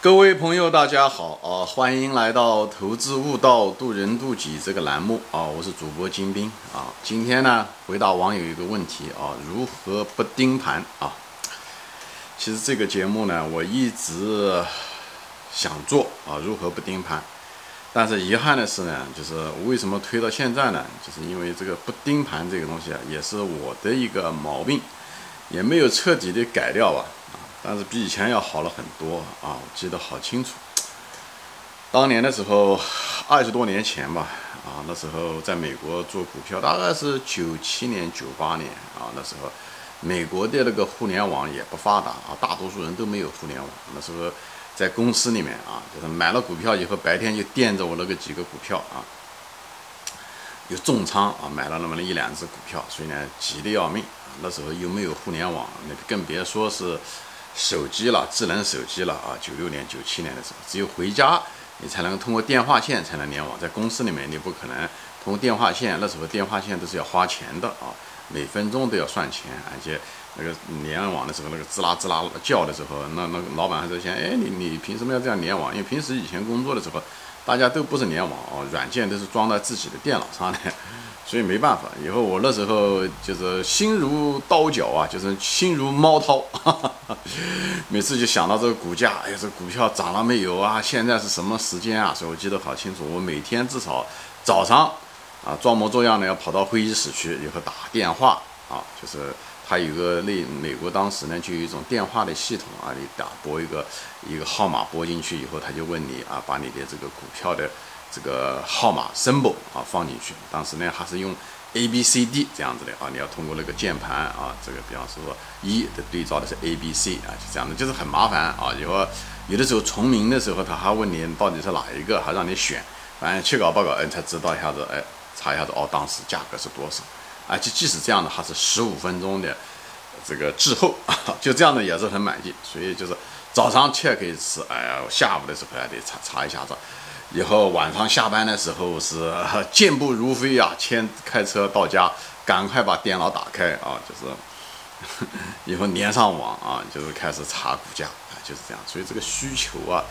各位朋友，大家好啊！欢迎来到《投资悟道，渡人渡己》这个栏目啊！我是主播金兵啊！今天呢，回答网友一个问题啊：如何不盯盘啊？其实这个节目呢，我一直想做啊，如何不盯盘？但是遗憾的是呢，就是为什么推到现在呢？就是因为这个不盯盘这个东西啊，也是我的一个毛病，也没有彻底的改掉吧。但是比以前要好了很多啊！我记得好清楚，当年的时候，二十多年前吧，啊，那时候在美国做股票，大概是九七年、九八年啊，那时候美国的那个互联网也不发达啊，大多数人都没有互联网。那时候在公司里面啊，就是买了股票以后，白天就垫着我那个几个股票啊，有重仓啊，买了那么一两只股票，所以呢，急得要命。那时候又没有互联网，那更别说是。手机了，智能手机了啊！九六年、九七年的时候，只有回家你才能通过电话线才能联网，在公司里面你不可能通过电话线。那时候电话线都是要花钱的啊，每分钟都要算钱，而且那个联网的时候，那个滋啦滋啦叫的时候，那那个老板还在想，哎，你你凭什么要这样联网？因为平时以前工作的时候，大家都不是联网啊，软件都是装在自己的电脑上的。所以没办法，以后我那时候就是心如刀绞啊，就是心如猫掏，每次就想到这个股价，哎呀，这股票涨了没有啊？现在是什么时间啊？所以我记得好清楚，我每天至少早上啊装模作样的要跑到会议室去，以后打电话啊，就是他有个那美国当时呢就有一种电话的系统啊，你打拨一个一个号码拨进去以后，他就问你啊，把你的这个股票的。这个号码 symbol 啊放进去，当时呢还是用 A B C D 这样子的啊，你要通过那个键盘啊，这个比方说一的对照的是 A B C 啊，就这样的，就是很麻烦啊。以后有的时候重名的时候，他还问你到底是哪一个，还让你选，反正去搞报告，哎，才知道一下子，哎，查一下子，哦，当时价格是多少，啊，就即使这样的，还是十五分钟的这个滞后，就这样的也是很满意。所以就是早上 check 一次，哎呀，下午的时候还得查查一下子。以后晚上下班的时候是 健步如飞啊，牵开车到家，赶快把电脑打开啊，就是 以后连上网啊，就是开始查股价啊，就是这样。所以这个需求啊，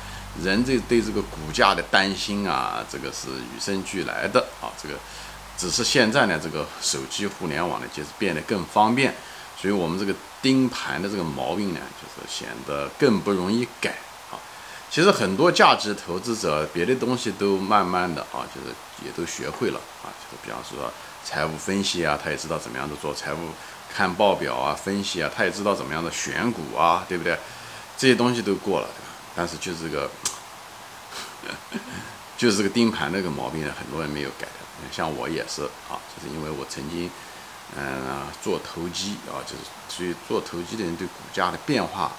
人这对这个股价的担心啊，这个是与生俱来的啊。这个只是现在呢，这个手机互联网呢，就是变得更方便，所以我们这个盯盘的这个毛病呢，就是显得更不容易改。其实很多价值投资者，别的东西都慢慢的啊，就是也都学会了啊，就是比方说财务分析啊，他也知道怎么样的做财务看报表啊，分析啊，他也知道怎么样的选股啊，对不对？这些东西都过了，但是就是这个，就是这个盯盘那个毛病，很多人没有改。像我也是啊，就是因为我曾经嗯做投机啊，就是所以做投机的人对股价的变化。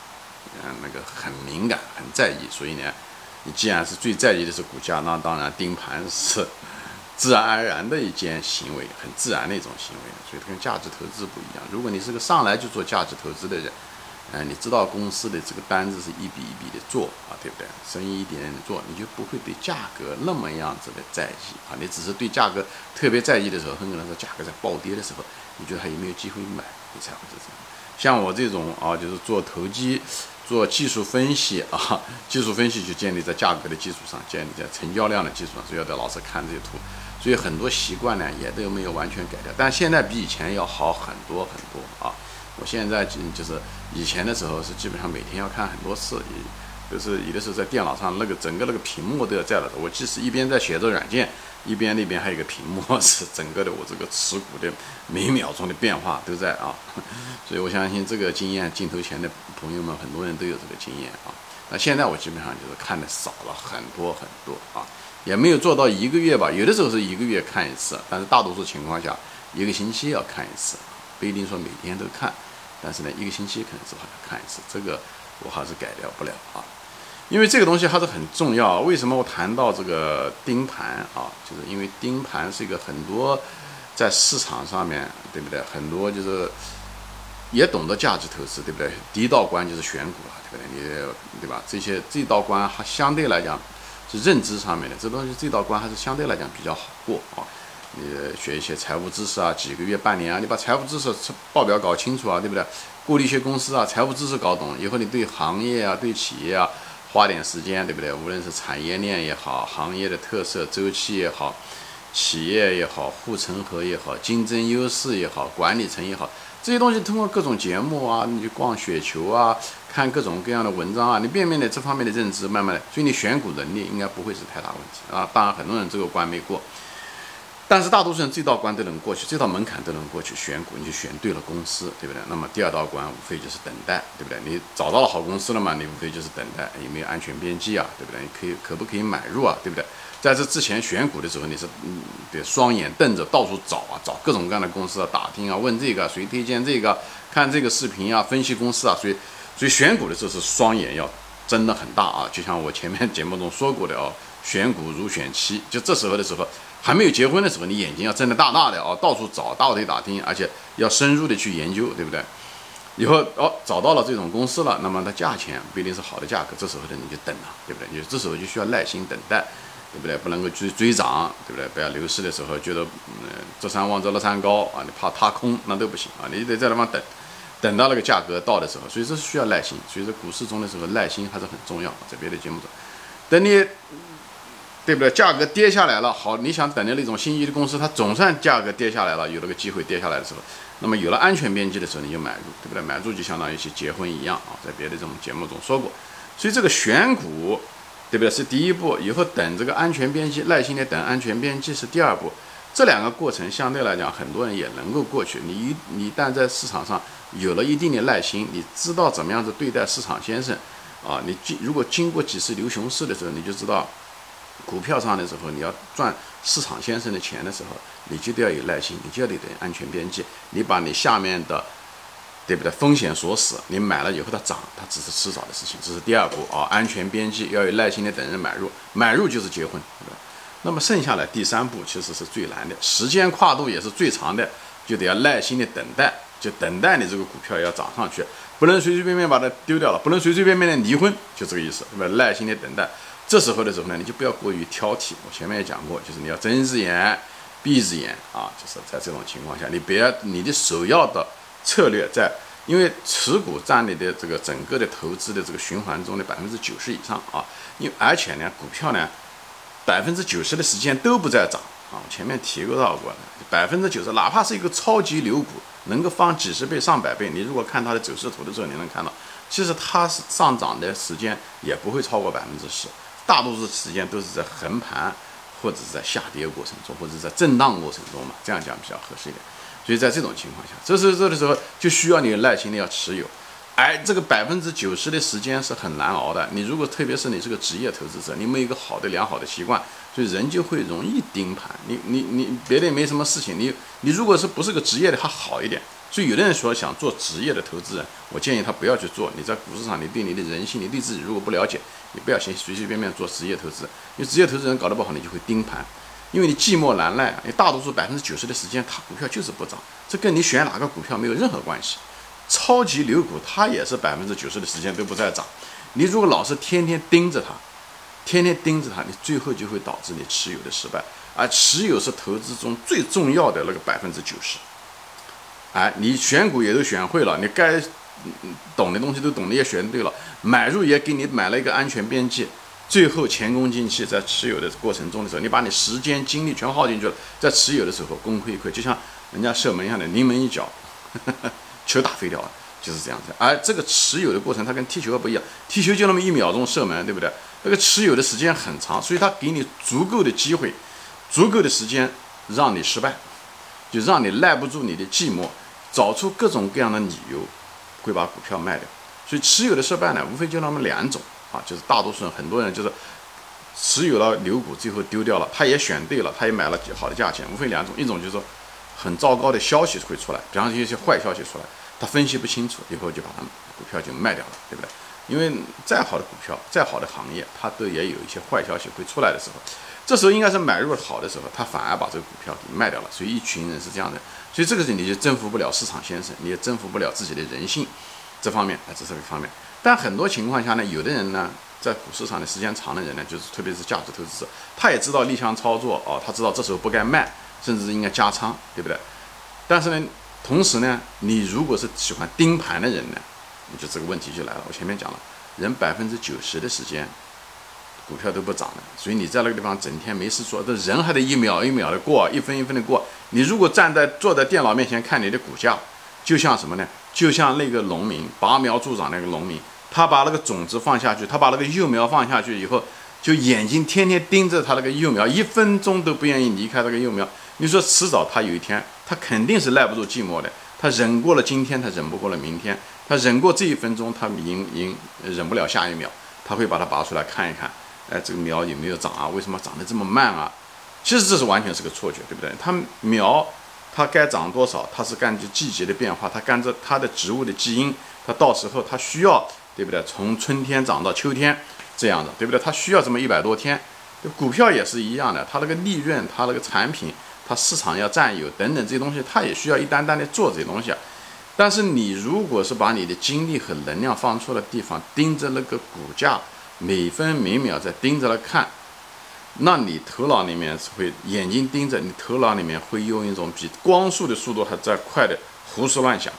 嗯，那个很敏感，很在意，所以呢，你既然是最在意的是股价，那当然盯盘是自然而然的一件行为，很自然的一种行为。所以跟价值投资不一样。如果你是个上来就做价值投资的人，嗯，你知道公司的这个单子是一笔一笔的做啊，对不对？生意一点点做，你就不会对价格那么样子的在意啊。你只是对价格特别在意的时候，很可能是价格在暴跌的时候，你觉得还有没有机会买，你才会是这样。像我这种啊，就是做投机。做技术分析啊，技术分析就建立在价格的基础上，建立在成交量的基础上，所以要得老师看这些图。所以很多习惯呢也都没有完全改掉，但现在比以前要好很多很多啊！我现在就就是以前的时候是基本上每天要看很多次，就是有的时候在电脑上那个整个那个屏幕都要在了，我即使一边在写着软件。一边那边还有个屏幕，是整个的我这个持股的每秒钟的变化都在啊，所以我相信这个经验，镜头前的朋友们很多人都有这个经验啊。那现在我基本上就是看的少了很多很多啊，也没有做到一个月吧，有的时候是一个月看一次，但是大多数情况下一个星期要看一次，不一定说每天都看，但是呢一个星期可能至少要看一次，这个我还是改掉不了啊。因为这个东西还是很重要。为什么我谈到这个盯盘啊？就是因为盯盘是一个很多在市场上面，对不对？很多就是也懂得价值投资，对不对？第一道关就是选股了，对不对？你对吧？这些这道关还相对来讲是认知上面的，这东西这道关还是相对来讲比较好过啊。你学一些财务知识啊，几个月、半年啊，你把财务知识报表搞清楚啊，对不对？过滤一些公司啊，财务知识搞懂以后，你对行业啊、对企业啊。花点时间，对不对？无论是产业链也好，行业的特色、周期也好，企业也好，护城河也好，竞争优势也好，管理层也好，这些东西通过各种节目啊，你去逛雪球啊，看各种各样的文章啊，你变变的这方面的认知，慢慢的，所以你选股能力应该不会是太大问题啊。当然，很多人这个关没过。但是大多数人这道关都能过去，这道门槛都能过去，选股你就选对了公司，对不对？那么第二道关无非就是等待，对不对？你找到了好公司了嘛？你无非就是等待有没有安全边际啊，对不对？你可以可不可以买入啊，对不对？在这之前选股的时候，你是嗯，对，双眼瞪着到处找啊，找各种各样的公司啊，打听啊，问这个谁推荐这个，看这个视频啊，分析公司啊，所以所以选股的时候是双眼要睁得很大啊，就像我前面节目中说过的哦，选股如选妻，就这时候的时候。还没有结婚的时候，你眼睛要睁得大大的哦，到处找，大腿打听，而且要深入的去研究，对不对？以后哦，找到了这种公司了，那么它价钱不一定是好的价格，这时候的你就等了，对不对？你这时候就需要耐心等待，对不对？不能够去追涨，对不对？不要牛市的时候觉得嗯这山望着那山高啊，你怕踏空那都不行啊，你得在那方等，等到那个价格到的时候，所以这是需要耐心。所以在股市中的时候，耐心还是很重要。在别的节目中，等你。对不对？价格跌下来了，好，你想等的那种心仪的公司，它总算价格跌下来了，有了个机会跌下来的时候，那么有了安全边际的时候，你就买入，对不对？买入就相当于去结婚一样啊，在别的这种节目中说过。所以这个选股，对不对？是第一步，以后等这个安全边际，耐心的等安全边际是第二步。这两个过程相对来讲，很多人也能够过去。你一你一旦在市场上有了一定的耐心，你知道怎么样子对待市场先生啊？你经如果经过几次牛熊市的时候，你就知道。股票上的时候，你要赚市场先生的钱的时候，你就得要有耐心，你就要得等安全边际。你把你下面的，对不对？风险锁死，你买了以后它涨，它只是迟早的事情，这是第二步啊。安全边际要有耐心的等人买入，买入就是结婚，对吧？那么剩下来第三步其实是最难的，时间跨度也是最长的，就得要耐心的等待，就等待你这个股票要涨上去，不能随随便便把它丢掉了，不能随随便便的离婚，就这个意思，对吧？耐心的等待。这时候的时候呢，你就不要过于挑剔。我前面也讲过，就是你要睁一只眼闭一只眼啊。就是在这种情况下，你别你的首要的策略在，因为持股占你的这个整个的投资的这个循环中的百分之九十以上啊。因而且呢，股票呢，百分之九十的时间都不在涨啊。我前面提过到过的，百分之九十，哪怕是一个超级牛股，能够翻几十倍、上百倍，你如果看它的走势图的时候，你能看到，其实它是上涨的时间也不会超过百分之十。大多数时间都是在横盘，或者是在下跌过程中，或者在震荡过程中嘛，这样讲比较合适一点。所以在这种情况下，这时这个时候就需要你耐心的要持有。哎，这个百分之九十的时间是很难熬的。你如果特别是你是个职业投资者，你没有一个好的良好的习惯，所以人就会容易盯盘。你你你别的没什么事情，你你如果是不是个职业的还好一点。所以有的人说想做职业的投资人，我建议他不要去做。你在股市上，你对你的人性，你对自己如果不了解，你不要先随随便便做职业投资。因为职业投资人搞得不好，你就会盯盘，因为你寂寞难耐。你大多数百分之九十的时间，它股票就是不涨，这跟你选哪个股票没有任何关系。超级牛股它也是百分之九十的时间都不在涨。你如果老是天天盯着它，天天盯着它，你最后就会导致你持有的失败。而持有是投资中最重要的那个百分之九十。哎，你选股也都选会了，你该懂的东西都懂的也选对了，买入也给你买了一个安全边际，最后前功尽弃，在持有的过程中的时候，你把你时间精力全耗进去了，在持有的时候功亏一篑，就像人家射门一样的，临门一脚，球打飞掉了，就是这样子。而这个持有的过程，它跟踢球不一样，踢球就那么一秒钟射门，对不对？那个持有的时间很长，所以它给你足够的机会，足够的时间让你失败，就让你耐不住你的寂寞。找出各种各样的理由，会把股票卖掉。所以持有的失败呢，无非就那么两种啊，就是大多数人，很多人就是持有了牛股，最后丢掉了。他也选对了，他也买了好的价钱，无非两种，一种就是说很糟糕的消息会出来，比方说一些坏消息出来，他分析不清楚，以后就把它股票就卖掉了，对不对？因为再好的股票，再好的行业，它都也有一些坏消息会出来的时候。这时候应该是买入好的时候，他反而把这个股票给卖掉了。所以一群人是这样的，所以这个时候你就征服不了市场先生，你也征服不了自己的人性，这方面啊，这是一方面。但很多情况下呢，有的人呢，在股市上的时间长的人呢，就是特别是价值投资者，他也知道逆向操作哦，他知道这时候不该卖，甚至是应该加仓，对不对？但是呢，同时呢，你如果是喜欢盯盘的人呢，就这个问题就来了。我前面讲了，人百分之九十的时间，股票都不涨的。所以你在那个地方整天没事做，这人还得一秒一秒的过，一分一分的过。你如果站在坐在电脑面前看你的股价，就像什么呢？就像那个农民拔苗助长那个农民，他把那个种子放下去，他把那个幼苗放下去以后，就眼睛天天盯着他那个幼苗，一分钟都不愿意离开那个幼苗。你说迟早他有一天，他肯定是耐不住寂寞的。他忍过了今天，他忍不过了明天。他忍过这一分钟，他赢赢忍不了下一秒，他会把它拔出来看一看，哎，这个苗有没有长啊？为什么长得这么慢啊？其实这是完全是个错觉，对不对？它苗它该长多少，它是根据季节的变化，它跟着它的植物的基因，它到时候它需要，对不对？从春天长到秋天这样的，对不对？它需要这么一百多天。股票也是一样的，它那个利润，它那个产品，它市场要占有等等这些东西，它也需要一单单的做这些东西啊。但是你如果是把你的精力和能量放错了地方，盯着那个股价，每分每秒在盯着来看，那你头脑里面是会眼睛盯着，你头脑里面会用一种比光速的速度还在快的胡思乱想。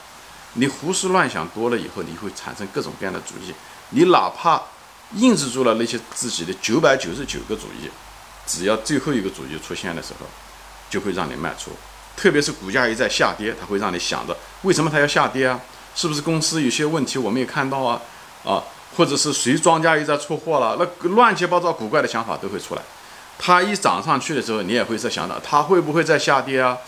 你胡思乱想多了以后，你会产生各种各样的主意。你哪怕印制住了那些自己的九百九十九个主意，只要最后一个主意出现的时候，就会让你卖出。特别是股价一在下跌，它会让你想着为什么它要下跌啊？是不是公司有些问题我没有看到啊？啊，或者是谁庄家又在出货了？那乱七八糟古怪的想法都会出来。它一涨上去的时候，你也会在想到它会不会再下跌啊？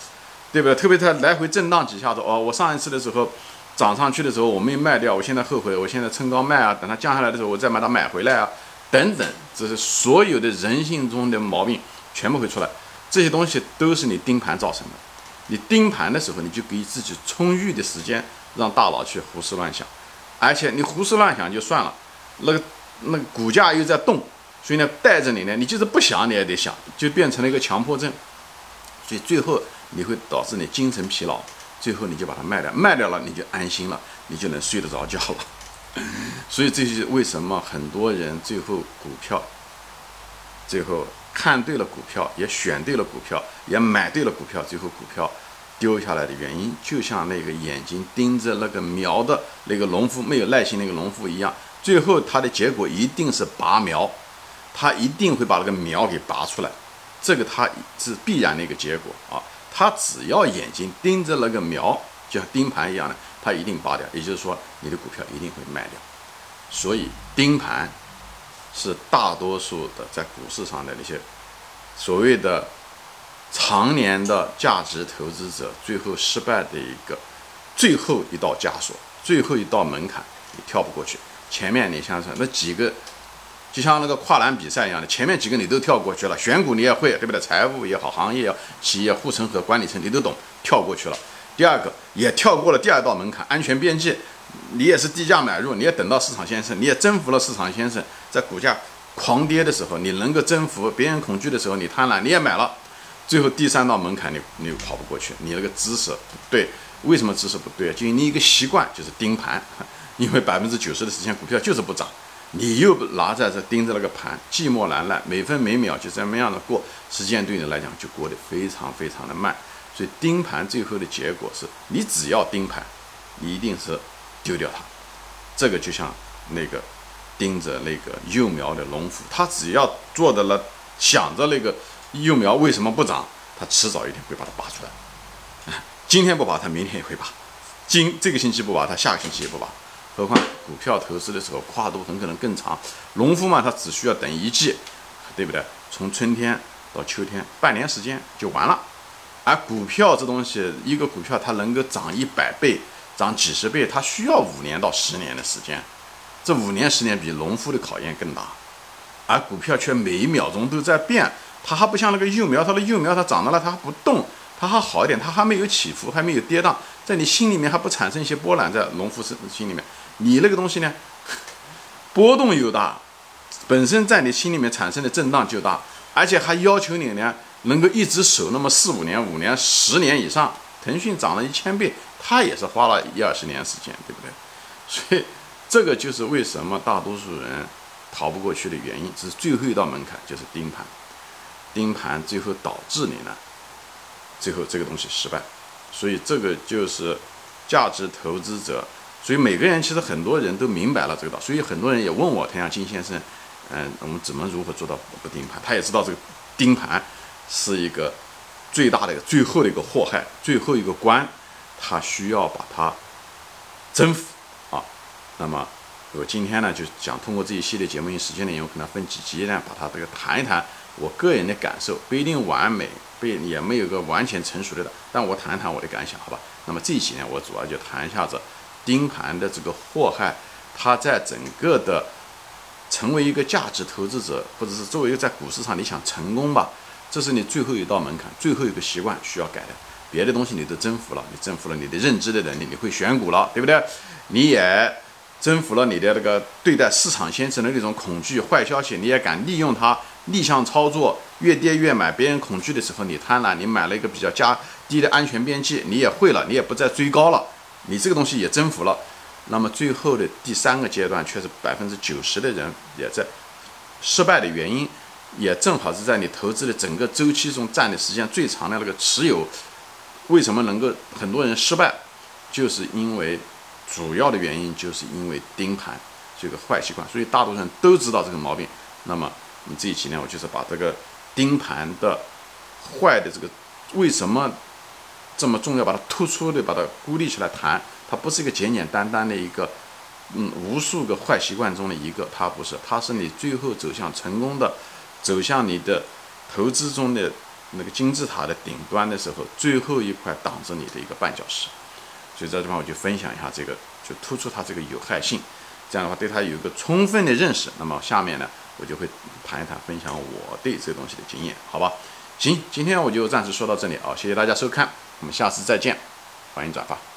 对不对？特别它来回震荡几下子哦，我上一次的时候涨上去的时候我没卖掉，我现在后悔，我现在趁高卖啊，等它降下来的时候我再把它买回来啊，等等，这是所有的人性中的毛病全部会出来。这些东西都是你盯盘造成的。你盯盘的时候，你就给自己充裕的时间，让大脑去胡思乱想，而且你胡思乱想就算了，那个那个股价又在动，所以呢带着你呢，你就是不想你也得想，就变成了一个强迫症，所以最后你会导致你精神疲劳，最后你就把它卖掉，卖掉了你就安心了，你就能睡得着觉了。所以这是为什么很多人最后股票，最后。看对了股票，也选对了股票，也买对了股票，最后股票丢下来的原因，就像那个眼睛盯着那个苗的那个农夫没有耐心那个农夫一样，最后他的结果一定是拔苗，他一定会把那个苗给拔出来，这个他是必然的一个结果啊。他只要眼睛盯着那个苗，就像盯盘一样的，他一定拔掉，也就是说你的股票一定会卖掉。所以盯盘。是大多数的在股市上的那些所谓的常年的价值投资者，最后失败的一个最后一道枷锁，最后一道门槛，你跳不过去。前面你想想那几个，就像那个跨栏比赛一样的，前面几个你都跳过去了，选股你也会，对不对？财务也好，行业也好、企业护城河、管理层你都懂，跳过去了。第二个也跳过了第二道门槛，安全边际。你也是低价买入，你也等到市场先生，你也征服了市场先生，在股价狂跌的时候，你能够征服别人恐惧的时候，你贪婪，你也买了，最后第三道门槛你你又跑不过去，你那个姿势不对，为什么姿势不对？就你一个习惯就是盯盘，因为百分之九十的时间股票就是不涨，你又拿在这盯着那个盘，寂寞难耐，每分每秒就这么样的过，时间对你来讲就过得非常非常的慢，所以盯盘最后的结果是你只要盯盘，你一定是。丢掉它，这个就像那个盯着那个幼苗的农夫，他只要坐在那想着那个幼苗为什么不长，他迟早一天会把它拔出来。今天不拔，他明天也会拔；今这个星期不拔，他下个星期也不拔。何况股票投资的时候跨度很可能更长，农夫嘛，他只需要等一季，对不对？从春天到秋天，半年时间就完了。而股票这东西，一个股票它能够涨一百倍。涨几十倍，它需要五年到十年的时间，这五年十年比农夫的考验更大，而股票却每一秒钟都在变，它还不像那个幼苗，它的幼苗它长到了它还不动，它还好一点，它还没有起伏，还没有跌宕，在你心里面还不产生一些波澜，在农夫心心里面，你那个东西呢，波动又大，本身在你心里面产生的震荡就大，而且还要求你呢能够一直守那么四五年、五年、十年以上。腾讯涨了一千倍。他也是花了一二十年时间，对不对？所以这个就是为什么大多数人逃不过去的原因。这是最后一道门槛，就是盯盘。盯盘最后导致你呢，最后这个东西失败。所以这个就是价值投资者所以每个人其实很多人都明白了这个道，所以很多人也问我，他像金先生，嗯，我们怎么如何做到不盯盘？他也知道这个盯盘是一个最大的、最后的一个祸害，最后一个关，他需要把它征服啊。那么我今天呢，就想通过这一系列节目，因为时间内容可能分几集呢，把它这个谈一谈我个人的感受，不一定完美，不也没有个完全成熟的，但我谈一谈我的感想，好吧？那么这一集呢，我主要就谈一下子。盯盘的这个祸害，它在整个的成为一个价值投资者，或者是作为一个在股市上你想成功吧，这是你最后一道门槛，最后一个习惯需要改的。别的东西你都征服了，你征服了你的认知的能力，你会选股了，对不对？你也征服了你的那个对待市场先生的那种恐惧、坏消息，你也敢利用它逆向操作，越跌越买。别人恐惧的时候你贪婪，你买了一个比较加低的安全边际，你也会了，你也不再追高了。你这个东西也征服了，那么最后的第三个阶段，却是百分之九十的人也在失败的原因，也正好是在你投资的整个周期中占的时间最长的那个持有，为什么能够很多人失败，就是因为主要的原因就是因为盯盘这个坏习惯，所以大多数人都知道这个毛病。那么我们这一期呢，我就是把这个盯盘的坏的这个为什么。这么重要，把它突出的把它孤立起来谈，它不是一个简简单单的一个，嗯，无数个坏习惯中的一个，它不是，它是你最后走向成功的，走向你的投资中的那个金字塔的顶端的时候，最后一块挡着你的一个绊脚石。所以这地方我就分享一下这个，就突出它这个有害性，这样的话对它有一个充分的认识。那么下面呢，我就会谈一谈，分享我对这个东西的经验，好吧？行，今天我就暂时说到这里啊，谢谢大家收看。我们下次再见，欢迎转发。